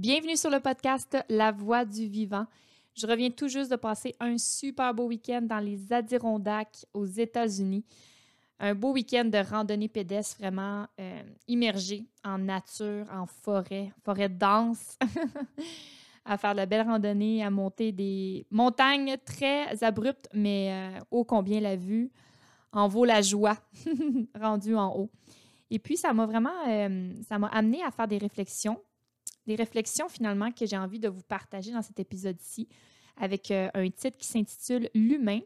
Bienvenue sur le podcast La Voix du Vivant. Je reviens tout juste de passer un super beau week-end dans les Adirondacks aux États-Unis. Un beau week-end de randonnée pédestre vraiment euh, immergé en nature, en forêt, forêt dense, à faire de la belle à monter des montagnes très abruptes, mais euh, ô combien la vue en vaut la joie rendue en haut. Et puis, ça m'a vraiment, euh, ça m'a amené à faire des réflexions des réflexions finalement que j'ai envie de vous partager dans cet épisode-ci avec euh, un titre qui s'intitule L'humain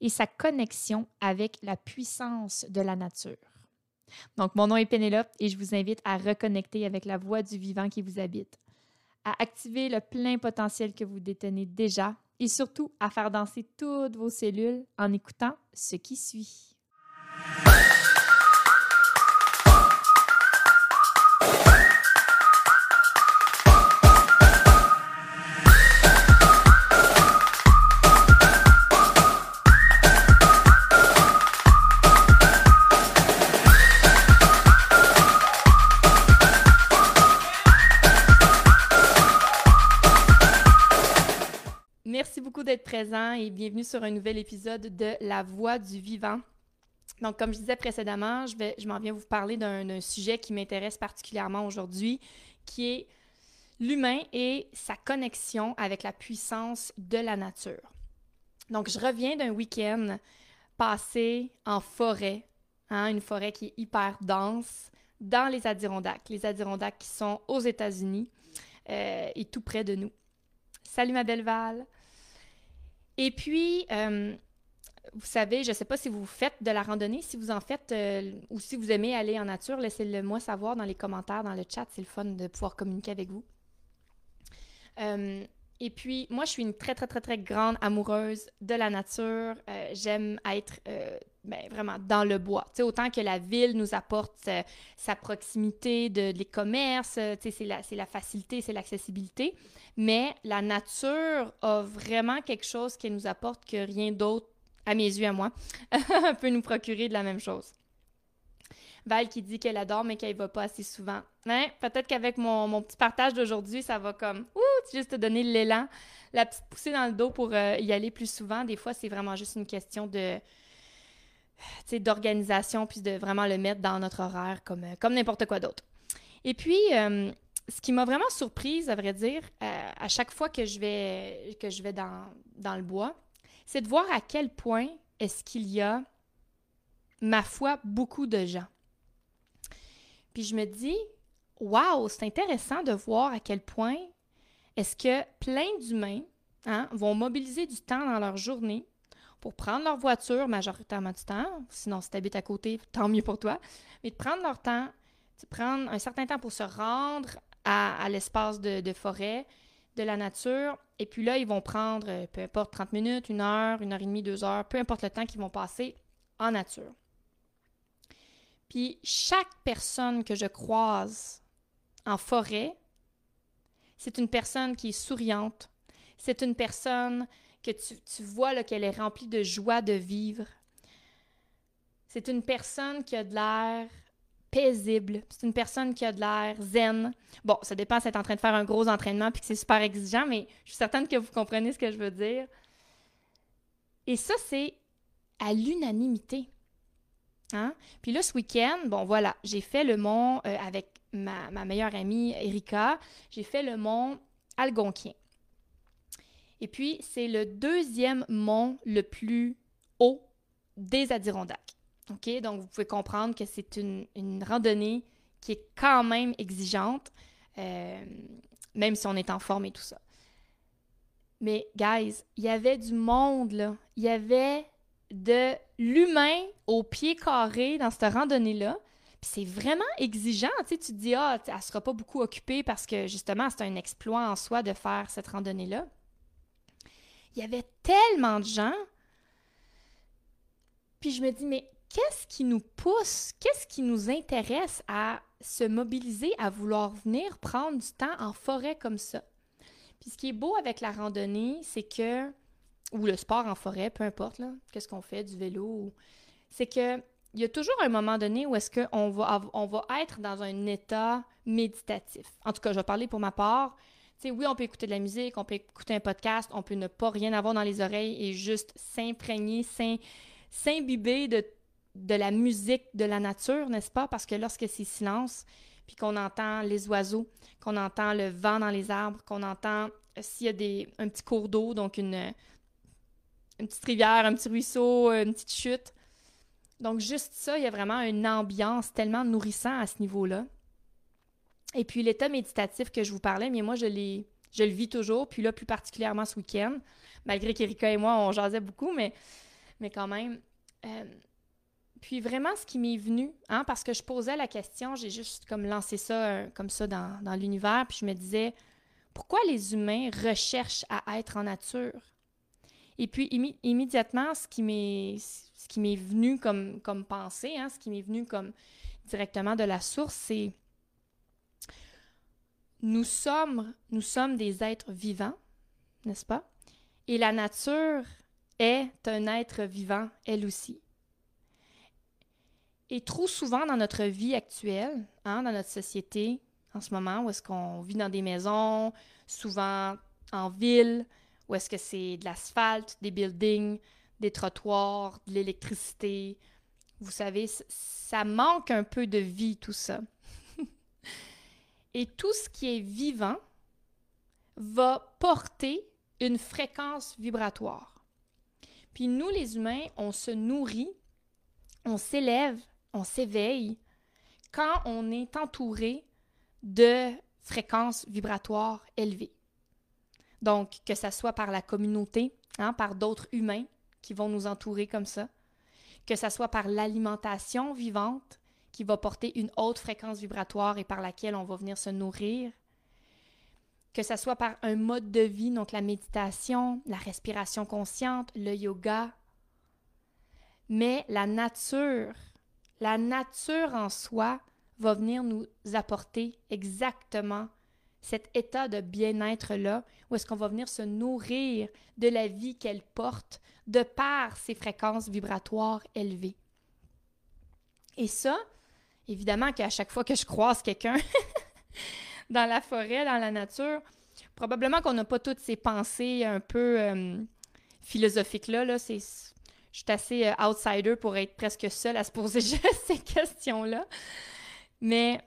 et sa connexion avec la puissance de la nature. Donc, mon nom est Pénélope et je vous invite à reconnecter avec la voix du vivant qui vous habite, à activer le plein potentiel que vous détenez déjà et surtout à faire danser toutes vos cellules en écoutant ce qui suit. Bienvenue sur un nouvel épisode de La Voix du Vivant. Donc, comme je disais précédemment, je, vais, je m'en viens vous parler d'un sujet qui m'intéresse particulièrement aujourd'hui, qui est l'humain et sa connexion avec la puissance de la nature. Donc, je reviens d'un week-end passé en forêt, hein, une forêt qui est hyper dense, dans les Adirondacks. Les Adirondacks qui sont aux États-Unis euh, et tout près de nous. Salut ma belle Val! Et puis, euh, vous savez, je ne sais pas si vous faites de la randonnée, si vous en faites euh, ou si vous aimez aller en nature, laissez-le moi savoir dans les commentaires, dans le chat. C'est le fun de pouvoir communiquer avec vous. Euh, et puis, moi, je suis une très, très, très, très grande amoureuse de la nature. J'aime être ben, vraiment dans le bois. autant que la ville nous apporte sa proximité de, les commerces, c'est la, la facilité, c'est l'accessibilité mais la nature a vraiment quelque chose qui nous apporte que rien d'autre, à mes yeux, à moi, peut nous procurer de la même chose. Val qui dit qu'elle adore, mais qu'elle ne va pas assez souvent. Hein? Peut-être qu'avec mon, petit partage d'aujourd'hui, ça va comme, ouh, juste te donner l'élan, la petite poussée dans le dos pour euh, y aller plus souvent. Des fois, c'est vraiment juste une question de d'organisation, puis de vraiment le mettre dans notre horaire comme, euh, comme n'importe quoi d'autre. Et puis, euh, ce qui m'a vraiment surprise, à vrai dire, euh, à chaque fois que je vais, que je vais dans, dans le bois, c'est de voir à quel point est-ce qu'il y a, ma foi, beaucoup de gens. Puis je me dis, waouh, c'est intéressant de voir à quel point est-ce que plein d'humains hein, vont mobiliser du temps dans leur journée pour prendre leur voiture majoritairement du temps, sinon si tu habites à côté, tant mieux pour toi, mais de prendre leur temps, de prendre un certain temps pour se rendre à, l'espace de, forêt, de la nature. Et puis là, ils vont prendre, euh, peu importe, 30 minutes, une heure, une heure et demie, deux heures, peu importe le temps qu'ils vont passer en nature. Puis chaque personne que je croise en forêt, c'est une personne qui est souriante. C'est une personne que tu, vois qu'elle est remplie de joie de vivre. C'est une personne qui a de l'air paisible. C'est une personne qui a de l'air zen. Bon, ça dépend si elle est en train de faire un gros entraînement puis que c'est super exigeant, mais je suis certaine que vous comprenez ce que je veux dire. Et ça, c'est à l'unanimité. Hein? Puis là, ce week-end, bon, voilà, j'ai fait le mont euh, avec ma, ma, meilleure amie Erika. J'ai fait le mont Algonquien. Et puis, c'est le deuxième mont le plus haut des Adirondacks. OK? Donc, vous pouvez comprendre que c'est une, randonnée qui est quand même exigeante, euh, même si on est en forme et tout ça. Mais, guys, il y avait du monde, là. Il y avait de l'humain au pied carré dans cette randonnée-là. Puis c'est vraiment exigeant. Tu te dis, ah, elle sera pas beaucoup occupée parce que, justement, c'est un exploit en soi de faire cette randonnée-là. Il y avait tellement de gens. Puis je me dis, mais qu'est-ce qui nous pousse, qu'est-ce qui nous intéresse à se mobiliser, à vouloir venir prendre du temps en forêt comme ça? Puis ce qui est beau avec la randonnée, c'est que, ou le sport en forêt, peu importe, qu'est-ce qu'on fait, du vélo, c'est que il y a toujours un moment donné où est-ce qu'on va, on va être dans un état méditatif. En tout cas, je vais parler pour ma part. Oui, on peut écouter de la musique, on peut écouter un podcast, on peut ne pas rien avoir dans les oreilles et juste s'imprégner, s'imbiber de, la musique de la nature, n'est-ce pas? Parce que lorsque c'est silence, puis qu'on entend les oiseaux, qu'on entend le vent dans les arbres, qu'on entend euh, s'il y a un petit cours d'eau, donc une, une petite rivière, un petit ruisseau, une petite chute. Donc juste ça, il y a vraiment une ambiance tellement nourrissante à ce niveau-là. Et puis l'état méditatif que je vous parlais, mais moi je l'ai je le vis toujours, puis là plus particulièrement ce week-end, malgré qu'Erika et moi on jasait beaucoup, mais, mais quand même. Euh, puis vraiment ce qui m'est venu, hein, parce que je posais la question, j'ai juste comme lancé ça euh, comme ça dans, dans l'univers, puis je me disais, pourquoi les humains recherchent à être en nature? Et puis immédiatement, ce qui m'est venu comme, comme pensée, hein, ce qui m'est venu comme directement de la source, c'est nous sommes, nous sommes des êtres vivants, n'est-ce pas? Et la nature est un être vivant, elle aussi. Et trop souvent dans notre vie actuelle, hein, dans notre société, en ce moment, où est-ce qu'on vit dans des maisons, souvent en ville, où est-ce que c'est de l'asphalte, des buildings, des trottoirs, de l'électricité. Vous savez, ça manque un peu de vie, tout ça. Et tout ce qui est vivant va porter une fréquence vibratoire. Puis nous, les humains, on se nourrit, on s'élève, on s'éveille quand on est entouré de fréquences vibratoires élevées. Donc, que ce soit par la communauté, hein, par d'autres humains, qui vont nous entourer comme ça, que ce soit par l'alimentation vivante qui va porter une haute fréquence vibratoire et par laquelle on va venir se nourrir, que ce soit par un mode de vie, donc la méditation, la respiration consciente, le yoga, mais la nature, la nature en soi va venir nous apporter exactement cet état de bien-être-là, où est-ce qu'on va venir se nourrir de la vie qu'elle porte de par ses fréquences vibratoires élevées. Et ça, évidemment qu'à chaque fois que je croise quelqu'un dans la forêt, dans la nature, probablement qu'on n'a pas toutes ces pensées un peu euh, philosophiques-là. Là. Je suis assez euh, outsider pour être presque seule à se poser ces questions-là. Mais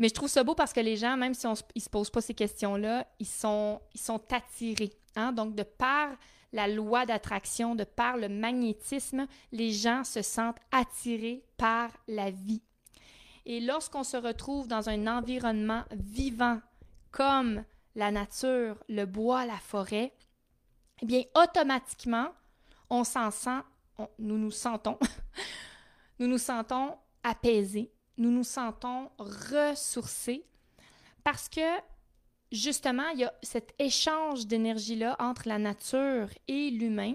mais je trouve ça beau parce que les gens, même si on, ils se posent pas ces questions-là, ils sont, ils sont attirés. Hein? Donc, de par la loi d'attraction, de par le magnétisme, les gens se sentent attirés par la vie. Et lorsqu'on se retrouve dans un environnement vivant comme la nature, le bois, la forêt, eh bien, automatiquement, on s'en sent, nous nous sentons, nous nous sentons apaisés, nous nous sentons ressourcés parce que justement, il y a cet échange d'énergie-là entre la nature et l'humain.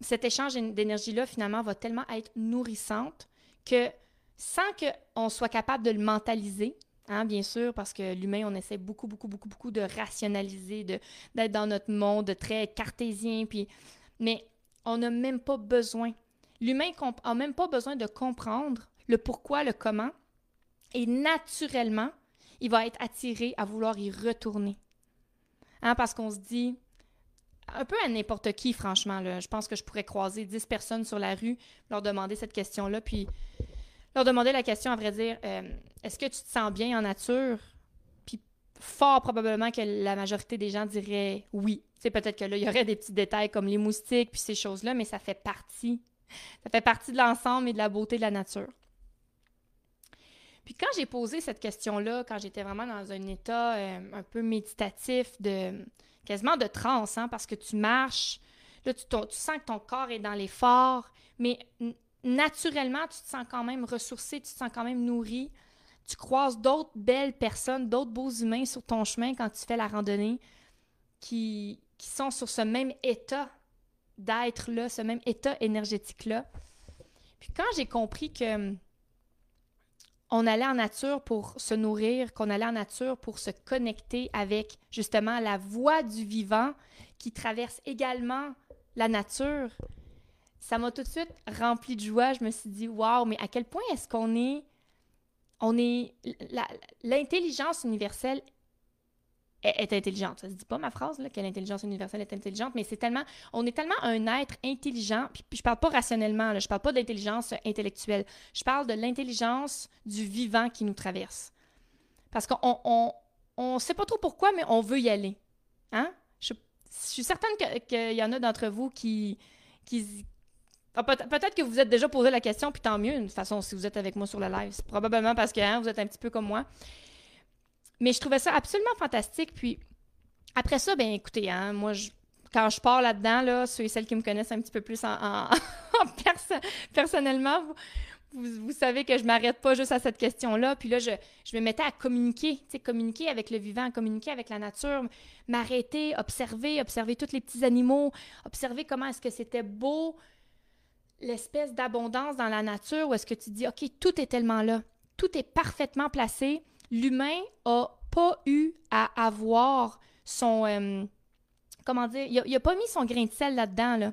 Cet échange d'énergie-là, finalement, va tellement être nourrissante que sans qu'on soit capable de le mentaliser, hein, bien sûr, parce que l'humain, on essaie beaucoup, beaucoup, beaucoup, beaucoup de rationaliser, d'être dans notre monde très cartésien, puis, mais on n'a même pas besoin L'humain n'a même pas besoin de comprendre le pourquoi, le comment, et naturellement, il va être attiré à vouloir y retourner. Hein, parce qu'on se dit, un peu à n'importe qui, franchement, je pense que je pourrais croiser 10 personnes sur la rue, leur demander cette question-là, puis leur demander la question, à vrai dire, euh, est-ce que tu te sens bien en nature? Puis fort probablement que la majorité des gens diraient oui. C'est peut-être que là, il y aurait des petits détails comme les moustiques, puis ces choses-là, mais ça fait partie ça fait partie de l'ensemble et de la beauté de la nature. Puis quand j'ai posé cette question-là, quand j'étais vraiment dans un état euh, un peu méditatif, de quasiment de transe, hein, parce que tu marches, là, tu, tu, sens que ton corps est dans l'effort, mais naturellement, tu te sens quand même ressourcé, tu te sens quand même nourri. Tu croises d'autres belles personnes, d'autres beaux humains sur ton chemin quand tu fais la randonnée qui, qui sont sur ce même état d'être là, ce même état énergétique-là. Puis quand j'ai compris que hum, on allait en nature pour se nourrir, qu'on allait en nature pour se connecter avec justement la voie du vivant qui traverse également la nature, ça m'a tout de suite rempli de joie. Je me suis dit, waouh, mais à quel point est-ce qu'on est. On est. L'intelligence universelle est, intelligente. Ça se dit pas ma phrase, là, que l'intelligence universelle est intelligente, mais c'est tellement. On est tellement un être intelligent. Puis, je parle pas rationnellement, là, je parle pas d'intelligence intellectuelle. Je parle de l'intelligence du vivant qui nous traverse. Parce qu'on on, on, sait pas trop pourquoi, mais on veut y aller. Hein? Je, suis certaine qu'il y en a d'entre vous qui, qui, ah, peut-être que vous êtes déjà posé la question, puis tant mieux, de toute façon, si vous êtes avec moi sur le live. C'est probablement parce que hein, vous êtes un petit peu comme moi. Mais je trouvais ça absolument fantastique. Puis après ça, ben écoutez, hein, moi, quand je pars là-dedans, là, ceux et celles qui me connaissent un petit peu plus en, personnellement, vous, savez que je m'arrête pas juste à cette question-là. Puis là, je, me mettais à communiquer, communiquer avec le vivant, communiquer avec la nature, m'arrêter, observer, observer tous les petits animaux, observer comment est-ce que c'était beau, l'espèce d'abondance dans la nature où est-ce que tu dis, OK, tout est tellement là, tout est parfaitement placé. L'humain a pas eu à avoir son... Euh, comment dire? Il a, pas mis son grain de sel là-dedans, là.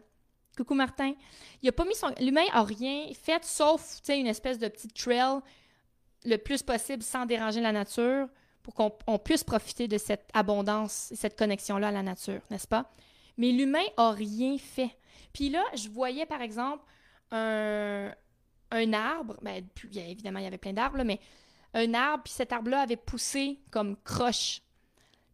Coucou Martin. Il a pas mis son... L'humain a rien fait sauf, tu sais, une espèce de petite trail le plus possible sans déranger la nature pour qu'on puisse profiter de cette abondance et cette connexion-là à la nature, n'est-ce pas? Mais l'humain a rien fait. Puis là, je voyais par exemple un, arbre, ben, évidemment, il y avait plein d'arbres, mais un arbre, puis cet arbre-là avait poussé comme croche.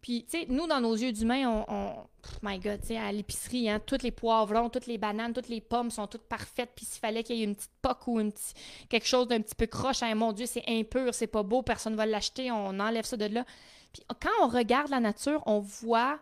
Puis, tu sais, nous, dans nos yeux d'humains, on, my God, tu sais, à l'épicerie, hein, tous les poivrons, toutes les bananes, toutes les pommes sont toutes parfaites. Puis, s'il fallait qu'il y ait une petite poque ou quelque chose d'un petit peu croche, hein, mon Dieu, c'est impur, c'est pas beau, personne ne va l'acheter, on enlève ça de là. Puis, quand on regarde la nature, on voit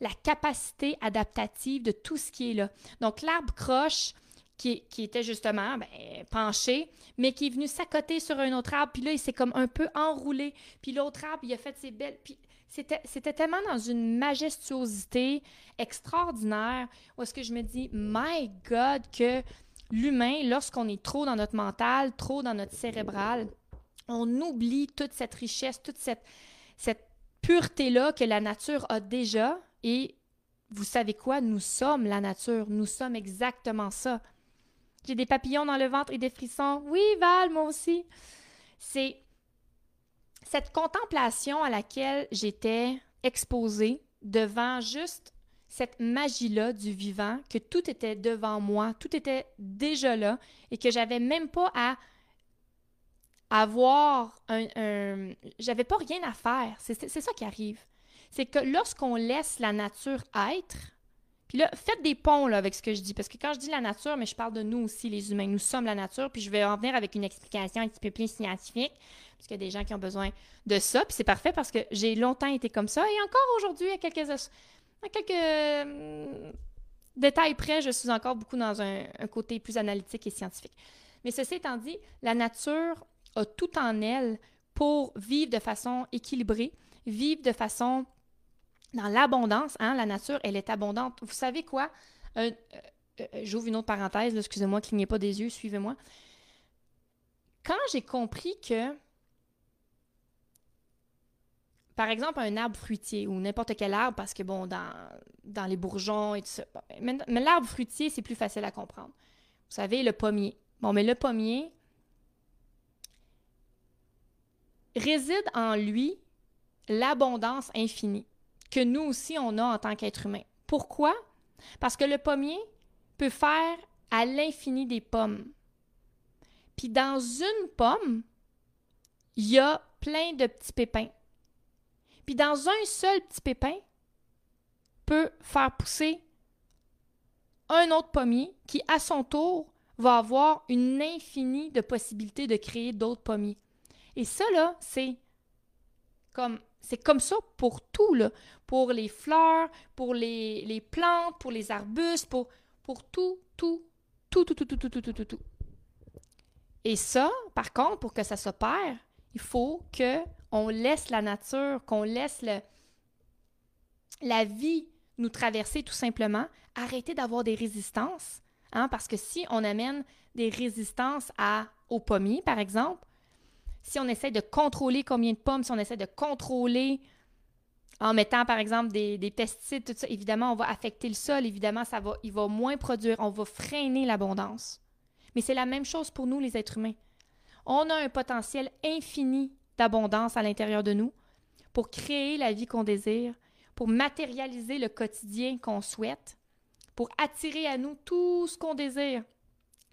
la capacité adaptative de tout ce qui est là. Donc, l'arbre croche, qui, était justement ben, penché, mais qui est venu s'accoter sur un autre arbre, puis là, il s'est comme un peu enroulé, puis l'autre arbre, il a fait ses belles... Puis c'était, c'était tellement dans une majestuosité extraordinaire, où est-ce que je me dis, my God, que l'humain, lorsqu'on est trop dans notre mental, trop dans notre cérébral, on oublie toute cette richesse, toute cette, cette pureté-là que la nature a déjà, et vous savez quoi? Nous sommes la nature. Nous sommes exactement ça. J'ai des papillons dans le ventre et des frissons. Oui, Val, moi aussi. C'est cette contemplation à laquelle j'étais exposée devant juste cette magie-là du vivant, que tout était devant moi, tout était déjà là, et que j'avais même pas à avoir un... un j'avais pas rien à faire. C'est ça qui arrive. C'est que lorsqu'on laisse la nature être, puis là, faites des ponts avec ce que je dis, parce que quand je dis la nature, mais je parle de nous aussi, les humains. Nous sommes la nature, puis je vais en venir avec une explication un petit peu plus scientifique, parce y a des gens qui ont besoin de ça, puis c'est parfait parce que j'ai longtemps été comme ça, et encore aujourd'hui, à quelques, quelques hum, détails près, je suis encore beaucoup dans un côté plus analytique et scientifique. Mais ceci étant dit, la nature a tout en elle pour vivre de façon équilibrée, vivre de façon dans l'abondance, hein, la nature, elle est abondante. Vous savez quoi? Euh, euh, j'ouvre une autre parenthèse, excusez-moi, clignez pas des yeux, suivez-moi. Quand j'ai compris que, par exemple, un arbre fruitier ou n'importe quel arbre, parce que, bon, dans, dans les bourgeons et tout ça, mais, mais l'arbre fruitier, c'est plus facile à comprendre. Vous savez, le pommier. Bon, mais le pommier réside en lui l'abondance infinie que nous aussi on a en tant qu'être humain. Pourquoi? Parce que le pommier peut faire à l'infini des pommes. Puis dans une pomme, il y a plein de petits pépins. Puis dans un seul petit pépin, peut faire pousser un autre pommier qui, à son tour, va avoir une infinie de possibilités de créer d'autres pommiers. Et ça, là, c'est comme c'est comme ça pour tout, là. Pour les fleurs, pour les, plantes, pour les arbustes, pour, pour tout, tout, tout, tout, tout, tout, tout, tout, tout, tout, tout. Et ça, par contre, pour que ça s'opère, il faut que on laisse la nature, qu'on laisse le, la vie nous traverser tout simplement, arrêter d'avoir des résistances. Hein, parce que si on amène des résistances à, aux pommiers, par exemple, si on essaie de contrôler combien de pommes, si on essaie de contrôler en mettant, par exemple, des, des, pesticides, tout ça, évidemment, on va affecter le sol, évidemment, ça va, il va moins produire, on va freiner l'abondance. Mais c'est la même chose pour nous, les êtres humains. On a un potentiel infini d'abondance à l'intérieur de nous pour créer la vie qu'on désire, pour matérialiser le quotidien qu'on souhaite, pour attirer à nous tout ce qu'on désire.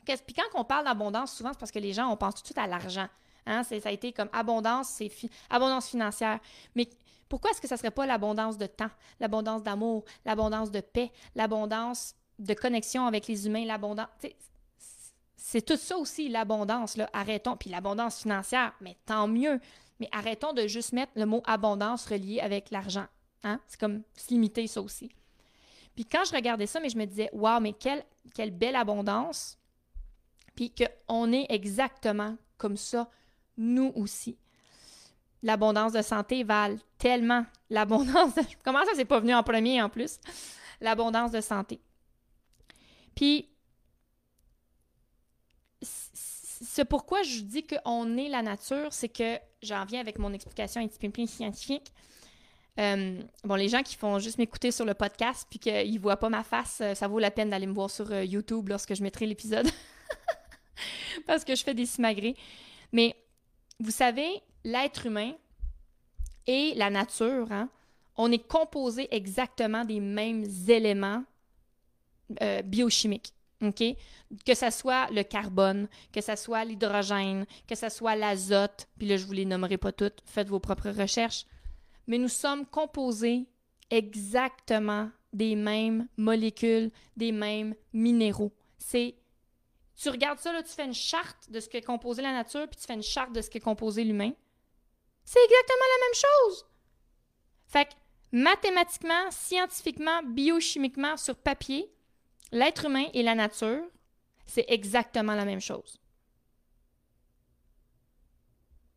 Puis quand on parle d'abondance, souvent, c'est parce que les gens, on pense tout de suite à l'argent. Hein? Ça a été comme abondance, c'est abondance financière. Mais pourquoi est-ce que ça ne serait pas l'abondance de temps, l'abondance d'amour, l'abondance de paix, l'abondance de connexion avec les humains, l'abondance. C'est tout ça aussi, l'abondance. Arrêtons. Puis l'abondance financière, mais tant mieux. Mais arrêtons de juste mettre le mot abondance relié avec l'argent. Hein? C'est comme se limiter ça aussi. Puis quand je regardais ça, mais je me disais, waouh, mais quelle, quelle belle abondance. Puis qu'on est exactement comme ça, nous aussi. L'abondance de santé valent tellement. L'abondance de... Comment ça, c'est pas venu en premier en plus? L'abondance de santé. Puis, c'est pourquoi je dis qu'on est la nature, c'est que j'en viens avec mon explication un petit peu scientifique. Euh, bon, les gens qui font juste m'écouter sur le podcast puis qu'ils ne voient pas ma face, euh, ça vaut la peine d'aller me voir sur euh, YouTube lorsque je mettrai l'épisode. Parce que je fais des simagrées. Mais vous savez, l'être humain et la nature, hein, on est composé exactement des mêmes éléments euh, biochimiques. Que ce soit le carbone, que ce soit l'hydrogène, que ce soit l'azote, puis là, je ne vous les nommerai pas toutes, faites vos propres recherches. Mais nous sommes composés exactement des mêmes molécules, des mêmes minéraux. C'est tu regardes ça, là, tu fais une charte de ce qu'est composé la nature, puis tu fais une charte de ce qu'est composé l'humain. C'est exactement la même chose. Fait que mathématiquement, scientifiquement, biochimiquement, sur papier, l'être humain et la nature, c'est exactement la même chose.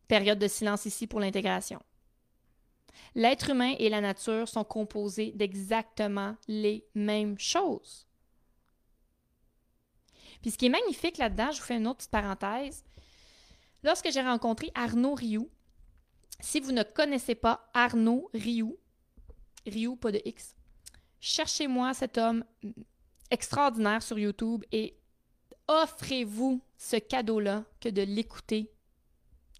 Période de silence ici pour l'intégration. L'être humain et la nature sont composés d'exactement les mêmes choses. Puis ce qui est magnifique là-dedans, je vous fais une autre petite parenthèse. Lorsque j'ai rencontré Arnaud Rioux, si vous ne connaissez pas Arnaud Rioux, Rioux, pas de X, cherchez-moi cet homme extraordinaire sur YouTube et offrez-vous ce cadeau-là que de l'écouter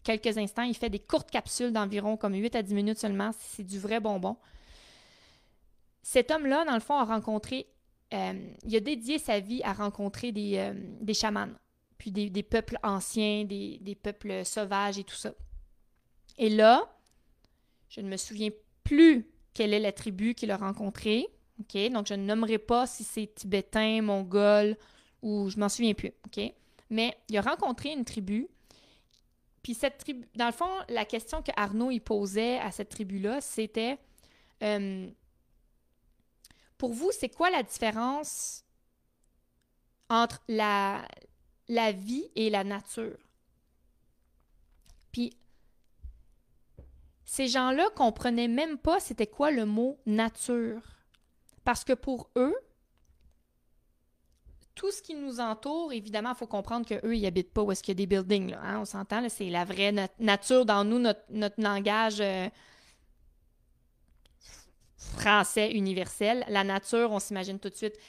quelques instants. Il fait des courtes capsules d'environ comme 8 à 10 minutes seulement. C'est du vrai bonbon. Cet homme-là, dans le fond, a rencontré, euh, il a dédié sa vie à rencontrer des, euh, chamans, puis des, peuples anciens, des, des peuples sauvages et tout ça. Et là, je ne me souviens plus quelle est la tribu qu'il a rencontrée. OK? Donc, je ne nommerai pas si c'est tibétain, mongol ou je m'en souviens plus. OK? Mais il a rencontré une tribu. Puis cette tribu, dans le fond, la question que Arnaud il posait à cette tribu-là, c'était euh, pour vous, c'est quoi la différence entre la, la vie et la nature? Puis ces gens-là comprenaient même pas c'était quoi le mot nature. Parce que pour eux, tout ce qui nous entoure, évidemment, il faut comprendre qu'eux, ils habitent pas où est-ce qu'il y a des buildings. Là, hein, on s'entend, c'est la vraie nature dans nous, notre, langage euh, français universel. La nature, on s'imagine tout de suite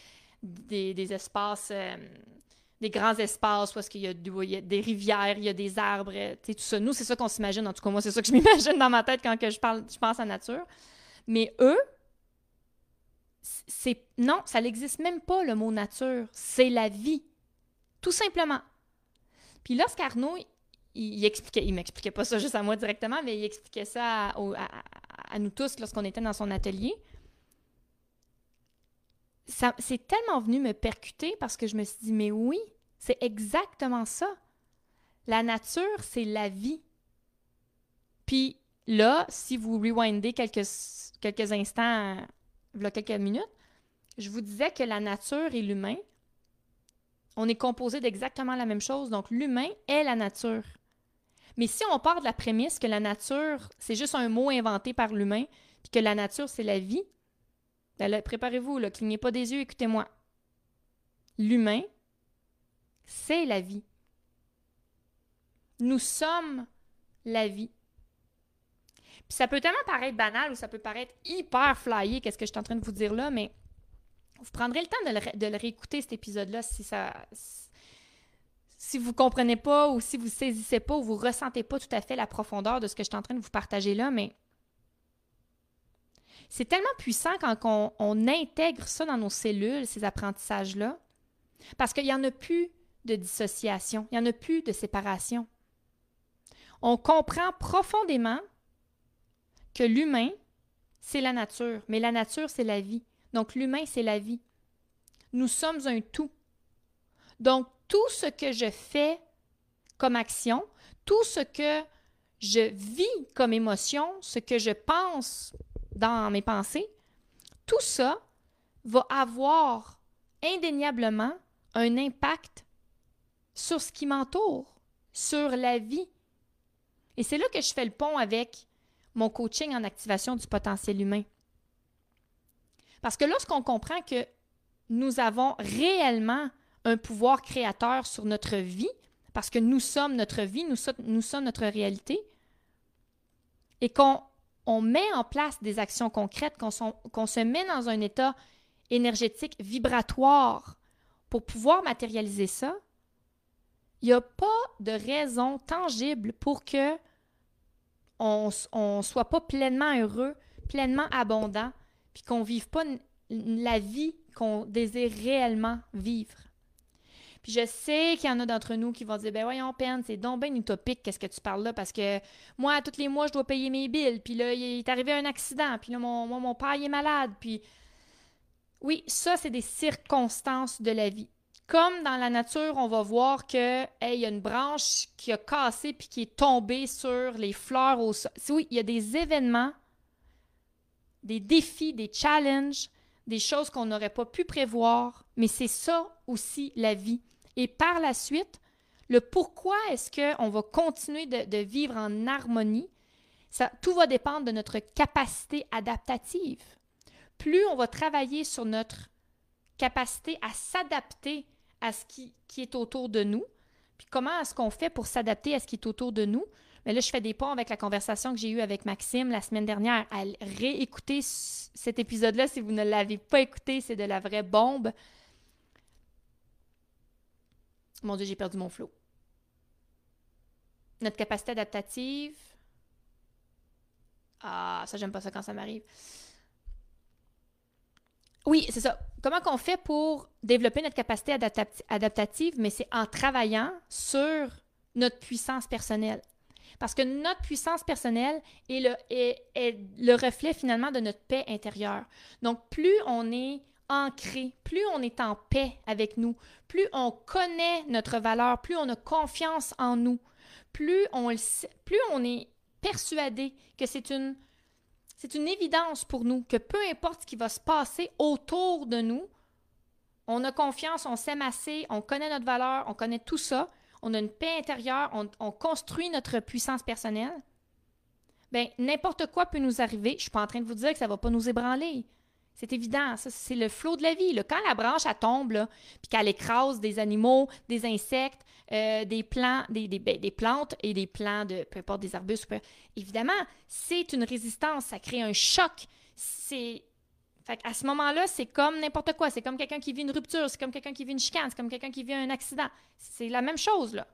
des, espaces euh, des grands espaces est-ce qu'il y, a des rivières, il y a des arbres, tout ça. Nous, c'est ça qu'on s'imagine. En tout cas, moi, c'est ça que je m'imagine dans ma tête quand que je, parle, je pense à nature. Mais eux, c'est non, ça n'existe même pas le mot nature. C'est la vie, tout simplement. Puis lorsqu'Arnaud, il, expliquait, il m'expliquait pas ça juste à moi directement, mais il expliquait ça à nous tous lorsqu'on était dans son atelier c'est tellement venu me percuter parce que je me suis dit, mais oui, c'est exactement ça. La nature, c'est la vie. Puis là, si vous rewindez quelques, instants, quelques minutes, je vous disais que la nature et l'humain, on est composé d'exactement la même chose. Donc, l'humain est la nature. Mais si on part de la prémisse que la nature, c'est juste un mot inventé par l'humain, puis que la nature, c'est la vie, préparez-vous, clignez pas des yeux, écoutez-moi. L'humain, c'est la vie. Nous sommes la vie. Puis ça peut tellement paraître banal ou ça peut paraître hyper flyé, qu'est-ce que je suis en train de vous dire là, mais vous prendrez le temps de le, réécouter, cet épisode-là, si ça. Si vous comprenez pas ou si vous saisissez pas ou vous ressentez pas tout à fait la profondeur de ce que je suis en train de vous partager là, mais c'est tellement puissant quand on, intègre ça dans nos cellules, ces apprentissages-là, parce qu'il n'y en a plus de dissociation, il n'y en a plus de séparation. On comprend profondément que l'humain, c'est la nature, mais la nature, c'est la vie. Donc l'humain, c'est la vie. Nous sommes un tout. Donc tout ce que je fais comme action, tout ce que je vis comme émotion, ce que je pense dans mes pensées, tout ça va avoir indéniablement un impact sur ce qui m'entoure, sur la vie. Et c'est là que je fais le pont avec mon coaching en activation du potentiel humain. Parce que lorsqu'on comprend que nous avons réellement un pouvoir créateur sur notre vie, parce que nous sommes notre vie, nous, sommes notre réalité, et qu'on on met en place des actions concrètes, qu'on se met dans un état énergétique vibratoire pour pouvoir matérialiser ça, il n'y a pas de raison tangible pour que on ne soit pas pleinement heureux, pleinement abondant, puis qu'on ne vive pas la vie qu'on désire réellement vivre. Puis je sais qu'il y en a d'entre nous qui vont dire ben voyons peine, c'est donc bien utopique qu'est-ce que tu parles là parce que moi tous les mois je dois payer mes billes, puis là il est arrivé un accident, puis là mon, mon père est malade, puis oui, ça c'est des circonstances de la vie. Comme dans la nature, on va voir que il y a une branche qui a cassé puis qui est tombée sur les fleurs au sol. Oui, il y a des événements, des défis, des challenges, des choses qu'on n'aurait pas pu prévoir, mais c'est ça aussi la vie. Et par la suite, le pourquoi est-ce qu'on va continuer de, vivre en harmonie, tout va dépendre de notre capacité adaptative. Plus on va travailler sur notre capacité à s'adapter à ce qui, est autour de nous. Puis comment est-ce qu'on fait pour s'adapter à ce qui est autour de nous? Mais là, je fais des ponts avec la conversation que j'ai eue avec Maxime la semaine dernière. À réécouter cet épisode-là, si vous ne l'avez pas écouté, c'est de la vraie bombe. Mon Dieu, j'ai perdu mon flot. Notre capacité adaptative. Ah, ça, j'aime pas ça quand ça m'arrive. Oui, c'est ça. Comment qu'on fait pour développer notre capacité adaptative, mais c'est en travaillant sur notre puissance personnelle? Parce que notre puissance personnelle est le, est, le reflet finalement de notre paix intérieure. Donc, plus on est plus on est en paix avec nous, plus on connaît notre valeur, plus on a confiance en nous, plus on, est persuadé que c'est une c'est une évidence pour nous que peu importe ce qui va se passer autour de nous, on a confiance, on s'aime assez, on connaît notre valeur, on connaît tout ça, on a une paix intérieure, on, construit notre puissance personnelle. Bien, n'importe quoi peut nous arriver. Je ne suis pas en train de vous dire que ça ne va pas nous ébranler. C'est évident, ça, c'est le flot de la vie. Quand la branche elle tombe, puis qu'elle écrase des animaux, des insectes, euh, des, plants, des, ben, des, plantes et des plants de, peu importe, des arbustes, évidemment, c'est une résistance, ça crée un choc. C'est à ce moment-là, c'est comme n'importe quoi. C'est comme quelqu'un qui vit une rupture, c'est comme quelqu'un qui vit une chicane, c'est comme quelqu'un qui vit un accident. C'est la même chose, là.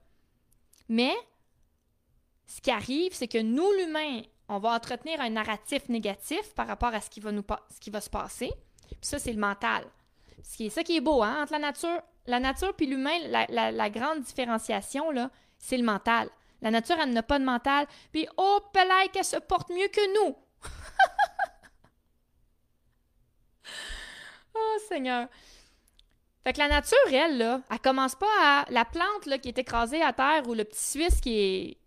Mais ce qui arrive, c'est que nous, l'humain, on va entretenir un narratif négatif par rapport à ce qui va, nous, ce qui va se passer. Puis ça, c'est le mental. C'est ça qui est beau, hein? Entre la nature, la nature puis l'humain, la, grande différenciation, c'est le mental. La nature, elle n'a pas de mental. Puis, oh, Pelay, qu'elle se porte mieux que nous. oh, Seigneur. Fait que la nature, elle, là, elle commence pas à. La plante, qui est écrasée à terre ou le petit Suisse qui est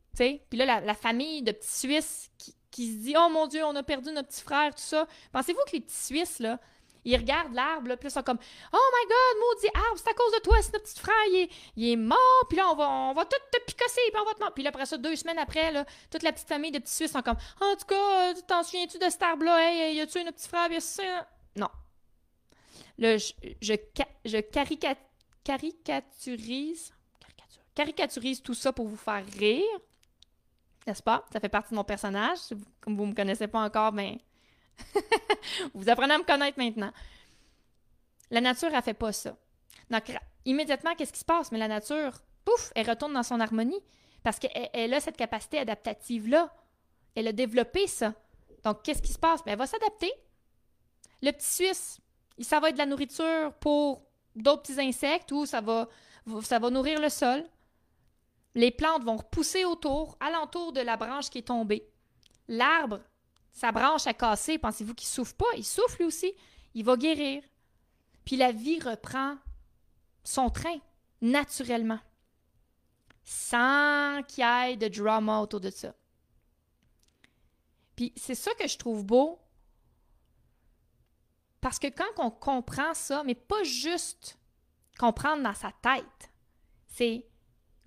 puis là, la, famille de petits Suisses qui, se dit Oh mon Dieu, on a perdu notre petit frère, tout ça. Pensez-vous que les petits Suisses, là, ils regardent l'arbre, puis ils sont comme Oh my God, maudit arbre, c'est à cause de toi, c'est notre petit frère, il est, mort, puis là, on va, on va tout te picosser, puis on va te mort. Puis là, après ça, deux semaines après, là, toute la petite famille de petits Suisses sont comme En tout cas, t'en souviens-tu de cet arbre-là? Hey, y a-tu un petit frère? Bien ça Non. Là, je, je, je caricaturise, caricaturise tout ça pour vous faire rire. N'est-ce pas? Ça fait partie de mon personnage. Comme vous ne me connaissez pas encore, ben vous apprenez à me connaître maintenant. La nature, elle fait pas ça. Donc, immédiatement, qu'est-ce qui se passe? Mais la nature, pouf, elle retourne dans son harmonie parce qu'elle a cette capacité adaptative-là. Elle a développé ça. Donc, qu'est-ce qui se passe? Ben, elle va s'adapter. Le petit Suisse, ça va être de la nourriture pour d'autres petits insectes ou ça va, ça va nourrir le sol. Les plantes vont repousser autour, alentour de la branche qui est tombée. L'arbre, sa branche a cassé, pensez-vous qu'il souffle pas? Il souffle aussi. Il va guérir. Puis la vie reprend son train, naturellement. Sans qu'il y ait de drama autour de ça. Puis c'est ça que je trouve beau. Parce que quand on comprend ça, mais pas juste comprendre dans sa tête, c'est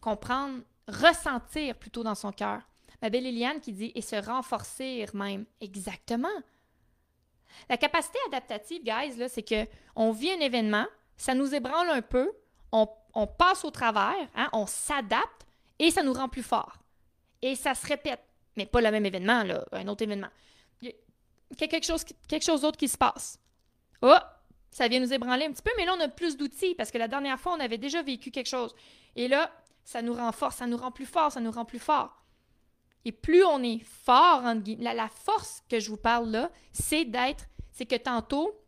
comprendre, ressentir plutôt dans son cœur. Ma belle Liliane qui dit et se renforcer même. Exactement. La capacité adaptative, guys, là, c'est que on vit un événement, ça nous ébranle un peu, on, passe au travers, hein, on s'adapte et ça nous rend plus fort. Et ça se répète, mais pas le même événement, là, un autre événement. Quelque chose, quelque chose d'autre qui se passe. Oh, ça vient nous ébranler un petit peu, mais là, on a plus d'outils parce que la dernière fois, on avait déjà vécu quelque chose. Et là, ça nous renforce, ça nous rend plus fort, ça nous rend plus fort. Et plus on est fort, la, la force que je vous parle là, c'est d'être, c'est que tantôt,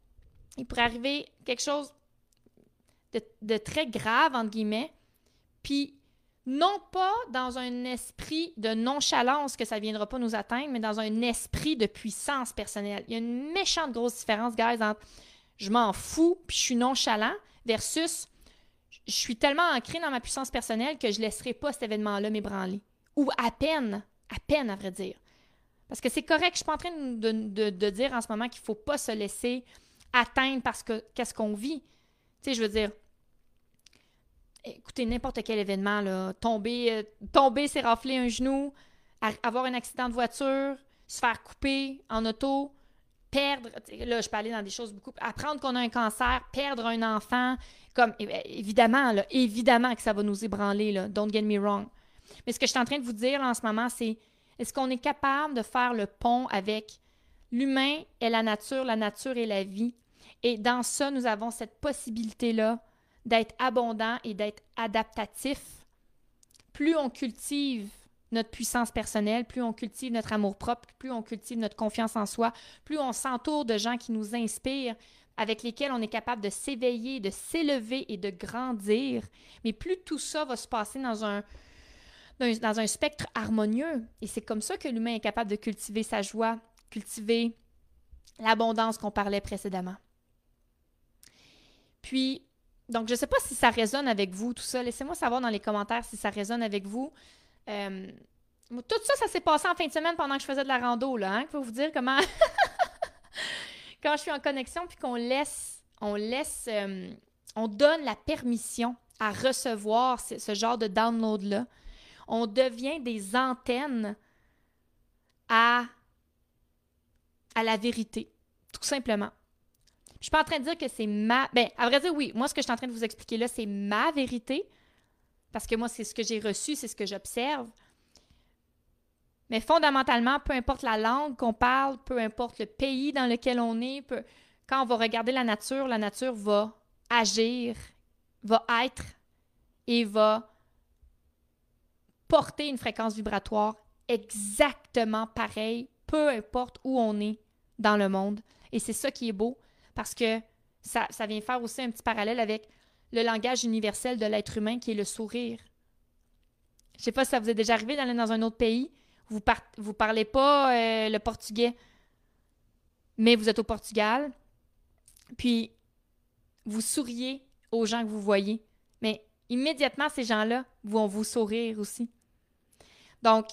il pourrait arriver quelque chose de, de, très grave, entre guillemets, puis non pas dans un esprit de nonchalance que ça ne viendra pas nous atteindre, mais dans un esprit de puissance personnelle. Il y a une méchante grosse différence, guys, entre je m'en fous puis je suis nonchalant versus je suis tellement ancré dans ma puissance personnelle que je ne laisserai pas cet événement-là m'ébranler. Ou à peine, à peine à vrai dire. Parce que c'est correct, je ne suis pas en train de, dire en ce moment qu'il ne faut pas se laisser atteindre parce que qu'est-ce qu'on vit. Tu sais, je veux dire, écoutez, n'importe quel événement, là, tomber, euh, tomber, s'érafler un genou, avoir un accident de voiture, se faire couper en auto, perdre, là, je peux aller dans des choses beaucoup, apprendre qu'on a un cancer, perdre un enfant, comme, évidemment, là, évidemment que ça va nous ébranler, là, don't get me wrong. Mais ce que je suis en train de vous dire en ce moment, c'est est-ce qu'on est capable de faire le pont avec l'humain et la nature, la nature et la vie? Et dans ça, nous avons cette possibilité-là d'être abondant et d'être adaptatif. Plus on cultive notre puissance personnelle, plus on cultive notre amour propre, plus on cultive notre confiance en soi, plus on s'entoure de gens qui nous inspirent, avec lesquels on est capable de s'éveiller, de s'élever et de grandir, mais plus tout ça va se passer dans un, dans un spectre harmonieux. Et c'est comme ça que l'humain est capable de cultiver sa joie, cultiver l'abondance qu'on parlait précédemment. Puis, donc, je ne sais pas si ça résonne avec vous, tout ça. Laissez-moi savoir dans les commentaires si ça résonne avec vous. Euh, tout ça, ça s'est passé en fin de semaine pendant que je faisais de la rando, là. Hein? vous dire comment... Quand je suis en connexion, puis qu'on laisse... On laisse... Euh, on donne la permission à recevoir ce, genre de download-là. On devient des antennes à, à la vérité, tout simplement. Je suis pas en train de dire que c'est ma. Ben, à vrai dire, oui. Moi, ce que je suis en train de vous expliquer là, c'est ma vérité. Parce que moi, c'est ce que j'ai reçu, c'est ce que j'observe. Mais fondamentalement, peu importe la langue qu'on parle, peu importe le pays dans lequel on est, quand on va regarder la nature, la nature va agir, va être et va porter une fréquence vibratoire exactement pareille, peu importe où on est dans le monde. Et c'est ça qui est beau, parce que ça, ça vient faire aussi un petit parallèle avec le langage universel de l'être humain qui est le sourire. Je sais pas si ça vous est déjà arrivé d'aller dans un autre pays, vous parlez pas euh, le portugais, mais vous êtes au Portugal, puis vous souriez aux gens que vous voyez, mais immédiatement ces gens-là vont vous sourire aussi. Donc,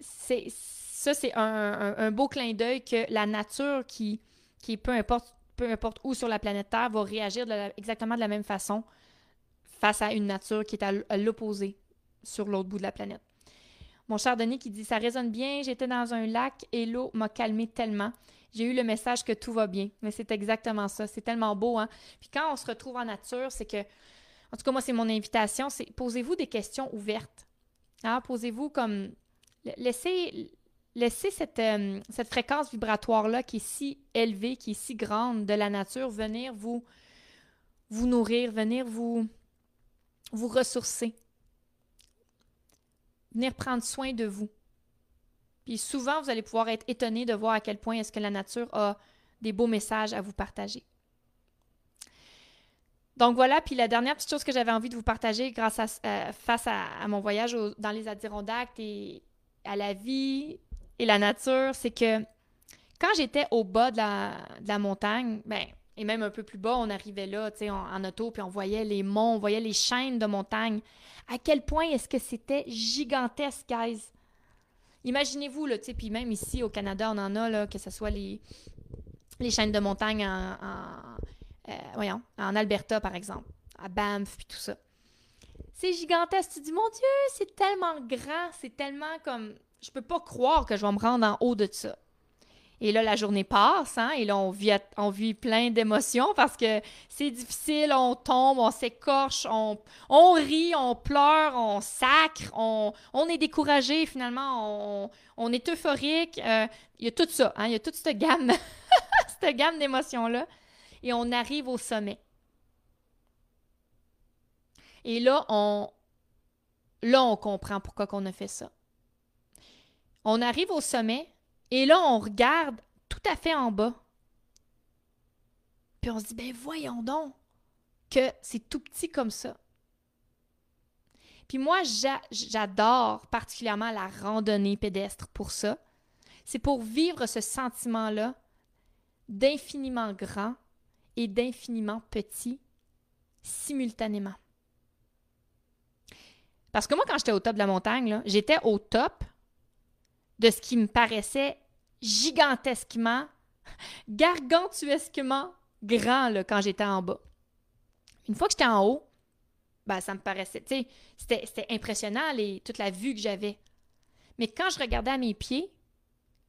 ça, c'est un, beau clin d'œil que la nature qui, qui peu importe peu importe où sur la planète Terre, va réagir exactement de la même façon face à une nature qui est à l'opposé sur l'autre bout de la planète. Mon cher Denis qui dit Ça résonne bien, j'étais dans un lac et l'eau m'a calmé tellement. J'ai eu le message que tout va bien. Mais c'est exactement ça. C'est tellement beau, hein? Puis quand on se retrouve en nature, c'est que, en tout cas, moi, c'est mon invitation, c'est posez-vous des questions ouvertes. Hein? Posez-vous comme laissez, laissez cette, euh, cette fréquence vibratoire-là qui est si élevée, qui est si grande de la nature venir vous, vous nourrir, venir vous, vous ressourcer, venir prendre soin de vous. Puis souvent, vous allez pouvoir être étonné de voir à quel point est-ce que la nature a des beaux messages à vous partager. Donc voilà, puis la dernière petite chose que j'avais envie de vous partager grâce à, euh, face à, mon voyage dans les Adirondacks et à la vie et la nature, c'est que quand j'étais au bas de la, montagne, ben, et même un peu plus bas, on arrivait là, tu sais, en, auto, puis on voyait les monts, on voyait les chaînes de montagnes. À quel point est-ce que c'était gigantesque, guys? Imaginez-vous, là, tu sais, puis même ici au Canada, on en a, là, que ce soit les, chaînes de montagne en, euh, en Alberta, par exemple, à Banff, puis tout ça. C'est gigantesque. Tu dis, mon Dieu, c'est tellement grand, c'est tellement comme. Je peux pas croire que je vais me rendre en haut de ça. Et là, la journée passe, hein, et là, on vit, plein d'émotions parce que c'est difficile, on tombe, on s'écorche, on, rit, on pleure, on sacre, on, est découragé, finalement, on, est euphorique. Euh, il y a tout ça, hein, il y a toute cette gamme, cette gamme d'émotions-là et on arrive au sommet. Et là, là, on comprend pourquoi on a fait ça. On arrive au sommet et là, on regarde tout à fait en bas. Puis on se dit, ben voyons donc que c'est tout petit comme ça. Puis moi, j'adore particulièrement la randonnée pédestre pour ça. C'est pour vivre ce sentiment-là d'infiniment grand et d'infiniment petit simultanément. Parce que moi, quand j'étais au top de la montagne, j'étais au top de ce qui me paraissait gigantesquement, gargantuesquement grand là, quand j'étais en bas. Une fois que j'étais en haut, ben, ça me paraissait, tu sais, c'était impressionnant les, toute la vue que j'avais. Mais quand je regardais à mes pieds,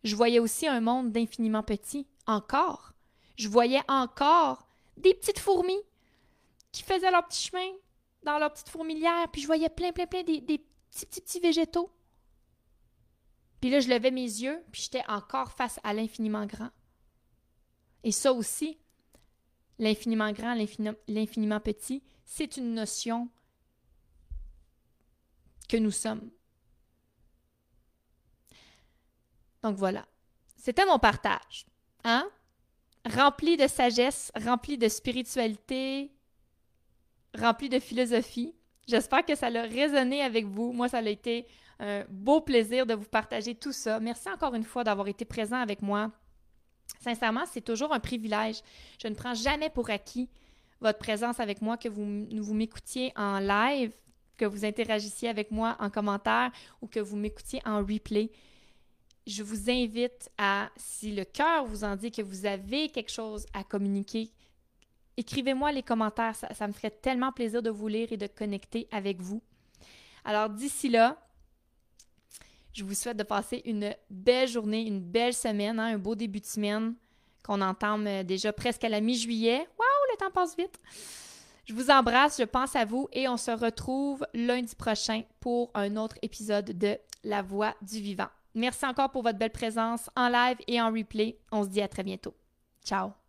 je voyais aussi un monde d'infiniment petit, encore je voyais encore des petites fourmis qui faisaient leur petit chemin dans leur petite fourmilière, puis je voyais plein, plein, plein des, petits, petits, petits végétaux. Puis là, je levais mes yeux, puis j'étais encore face à l'infiniment grand. Et ça aussi, l'infiniment grand, l'infiniment petit, c'est une notion que nous sommes. Donc voilà, c'était mon partage. Hein? rempli de sagesse, rempli de spiritualité, rempli de philosophie. J'espère que ça a résonné avec vous. Moi, ça a été un beau plaisir de vous partager tout ça. Merci encore une fois d'avoir été présent avec moi. Sincèrement, c'est toujours un privilège. Je ne prends jamais pour acquis votre présence avec moi, que vous, vous m'écoutiez en live, que vous interagissiez avec moi en commentaire ou que vous m'écoutiez en replay je vous invite à, si le cœur vous en dit que vous avez quelque chose à communiquer, écrivez-moi les commentaires. Ça, me ferait tellement plaisir de vous lire et de connecter avec vous. Alors d'ici là, je vous souhaite de passer une belle journée, une belle semaine, hein, un beau début de semaine qu'on entame euh, déjà presque à la mi-juillet. Waouh, le temps passe vite! Je vous embrasse, je pense à vous et on se retrouve lundi prochain pour un autre épisode de La Voix du Vivant. Merci encore pour votre belle présence en live et en replay. On se dit à très bientôt. Ciao!